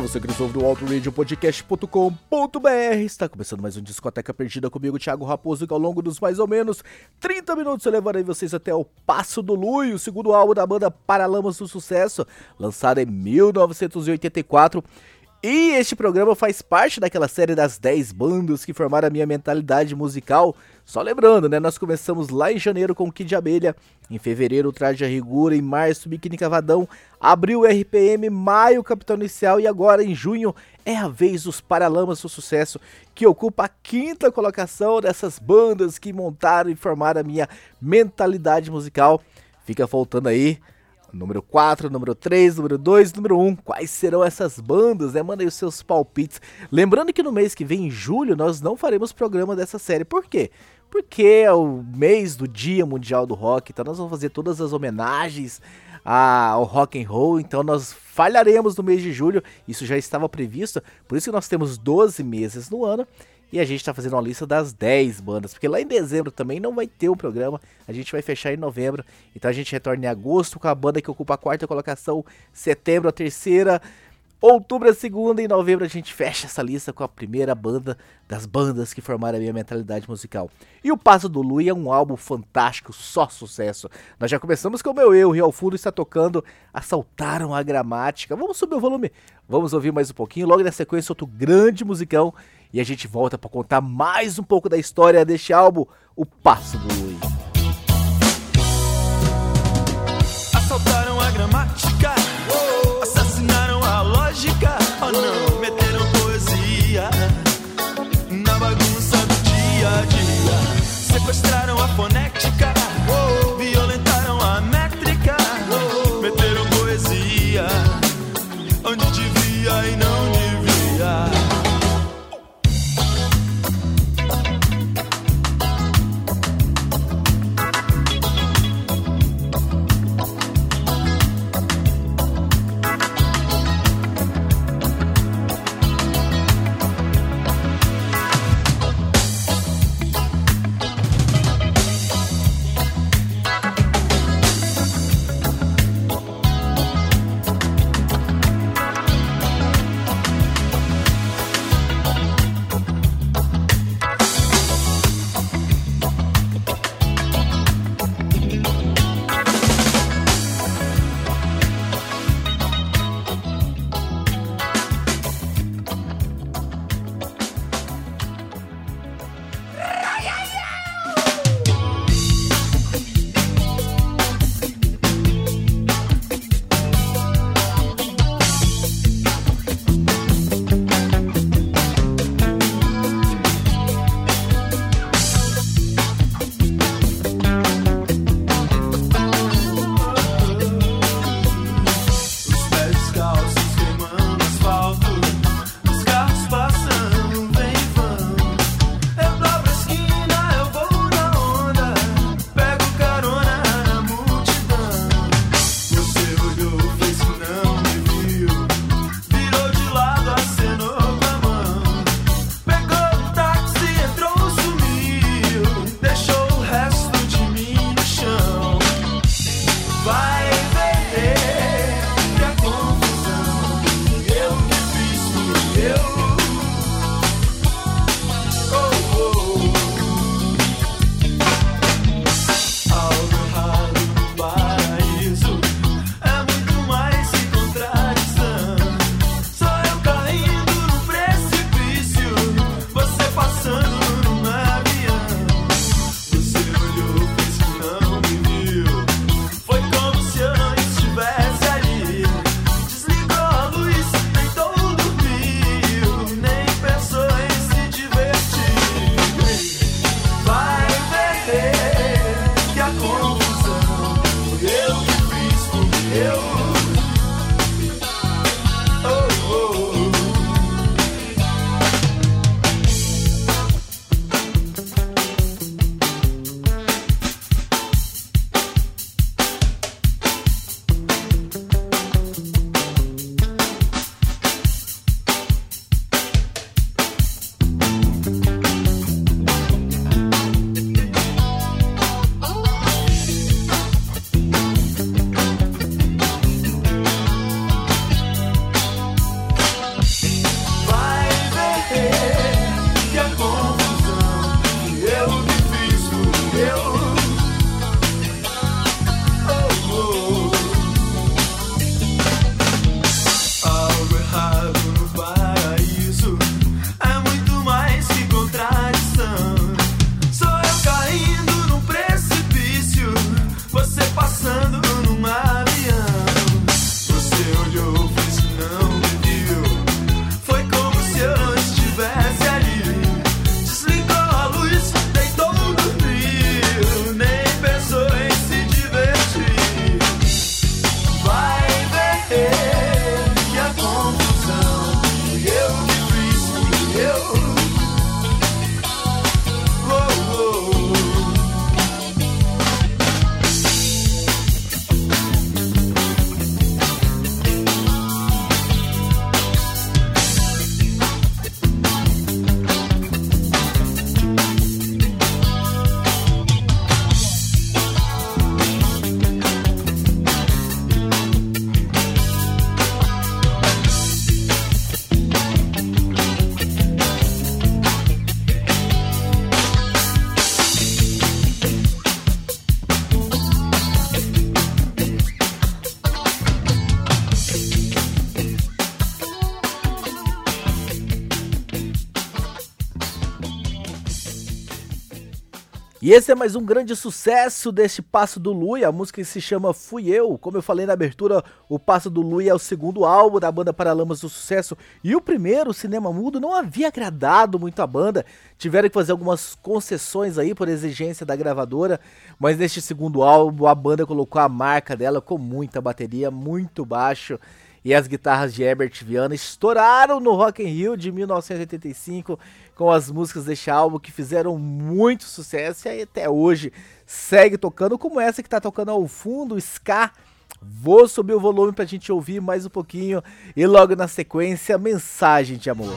Você que nos ouve do autoradiopodcast.com.br Está começando mais um Discoteca Perdida comigo, Thiago Raposo, que ao longo dos mais ou menos 30 minutos eu levarei vocês até o Passo do Lui, o segundo álbum da banda Paralamas do Sucesso, lançado em 1984 e este programa faz parte daquela série das 10 bandas que formaram a minha mentalidade musical. Só lembrando, né? Nós começamos lá em janeiro com Kid Abelha, em fevereiro Traje a Rigura, em março Biquíni Cavadão, abril RPM, maio Capitão Inicial e agora em junho é a vez dos Paralamas do Sucesso, que ocupa a quinta colocação dessas bandas que montaram e formaram a minha mentalidade musical. Fica faltando aí Número 4, número 3, número 2, número 1. Quais serão essas bandas, né? Manda aí os seus palpites. Lembrando que no mês que vem, em julho, nós não faremos programa dessa série. Por quê? Porque é o mês do Dia Mundial do Rock, então nós vamos fazer todas as homenagens ao rock and roll, então nós falharemos no mês de julho, isso já estava previsto, por isso que nós temos 12 meses no ano e a gente está fazendo uma lista das 10 bandas, porque lá em dezembro também não vai ter o programa, a gente vai fechar em novembro. Então a gente retorna em agosto com a banda que ocupa a quarta colocação, setembro a terceira, outubro a segunda e novembro a gente fecha essa lista com a primeira banda das bandas que formaram a minha mentalidade musical. E o Passo do Lui é um álbum fantástico, só sucesso. Nós já começamos com o meu eu, e ao fundo está tocando Assaltaram a Gramática. Vamos subir o volume, vamos ouvir mais um pouquinho. Logo na sequência, outro grande musicão e a gente volta para contar mais um pouco da história deste álbum, O Passo do Lui. Assaltaram a gramática, dia, E esse é mais um grande sucesso deste Passo do Lui, a música se chama Fui Eu. Como eu falei na abertura, o Passo do Lui é o segundo álbum da banda Paralamas do Sucesso e o primeiro, o Cinema Mudo, não havia agradado muito a banda. Tiveram que fazer algumas concessões aí por exigência da gravadora, mas neste segundo álbum a banda colocou a marca dela com muita bateria, muito baixo e as guitarras de Herbert Viana estouraram no Rock in Rio de 1985 com as músicas deste álbum que fizeram muito sucesso e até hoje segue tocando, como essa que tá tocando ao fundo, Ska. Vou subir o volume pra gente ouvir mais um pouquinho e logo na sequência, mensagem de amor.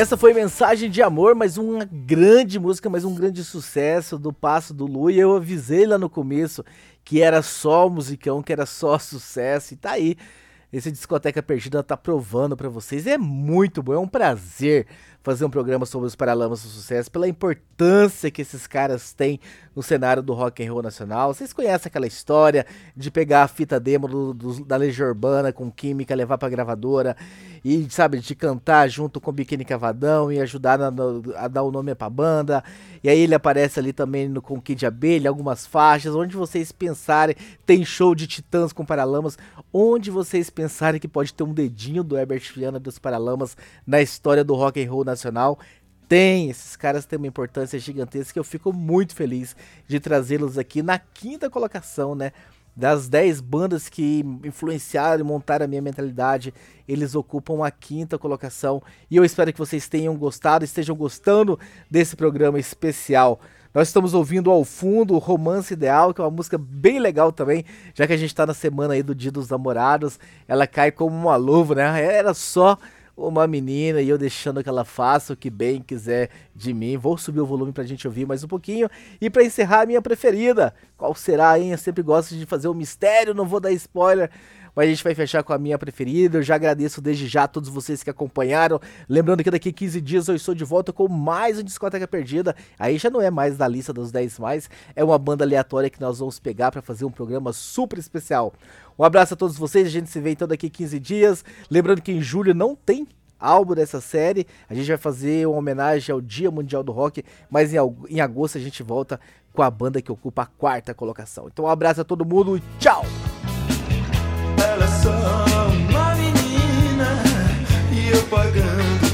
Essa foi Mensagem de Amor, mais uma grande música, mais um grande sucesso do Passo do Lu. E eu avisei lá no começo que era só musicão, que era só sucesso. E tá aí. Esse Discoteca Perdida tá provando pra vocês. É muito bom, é um prazer fazer um programa sobre os Paralamas do Sucesso, pela importância que esses caras têm no cenário do rock and roll nacional. Vocês conhecem aquela história de pegar a fita demo do, do- da Legião Urbana com química, levar pra gravadora e, sabe, de cantar junto com o Biquíni Cavadão e ajudar na- a dar o nome pra banda. E aí ele aparece ali também no com Kid Abelha, algumas faixas, onde vocês pensarem, tem show de Titãs com Paralamas, onde vocês pensarem que pode ter um dedinho do Herbert Viana dos Paralamas na história do rock and roll nacional, tem, esses caras têm uma importância gigantesca eu fico muito feliz de trazê-los aqui na quinta colocação, né? Das 10 bandas que influenciaram e montaram a minha mentalidade, eles ocupam a quinta colocação. E eu espero que vocês tenham gostado, estejam gostando desse programa especial. Nós estamos ouvindo ao fundo o Romance Ideal, que é uma música bem legal também, já que a gente tá na semana aí do Dia dos Namorados. Ela cai como uma luva, né? Era só uma menina e eu deixando que ela faça o que bem quiser de mim. Vou subir o volume pra gente ouvir mais um pouquinho. E pra encerrar, a minha preferida. Qual será, hein? Eu sempre gosto de fazer um mistério, não vou dar spoiler. Mas a gente vai fechar com a minha preferida. Eu já agradeço desde já a todos vocês que acompanharam. Lembrando que daqui 15 dias eu estou de volta com mais um Discoteca Perdida. Aí já não é mais da lista dos 10 mais. É uma banda aleatória que nós vamos pegar para fazer um programa super especial. Um abraço a todos vocês. A gente se vê então daqui 15 dias. Lembrando que em julho não tem álbum dessa série. A gente vai fazer uma homenagem ao Dia Mundial do Rock, mas em, agosto a gente volta com a banda que ocupa a quarta colocação. Então um abraço a todo mundo e tchau! E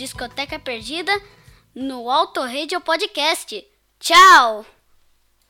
Discoteca Perdida no Auto Radio Podcast. Tchau!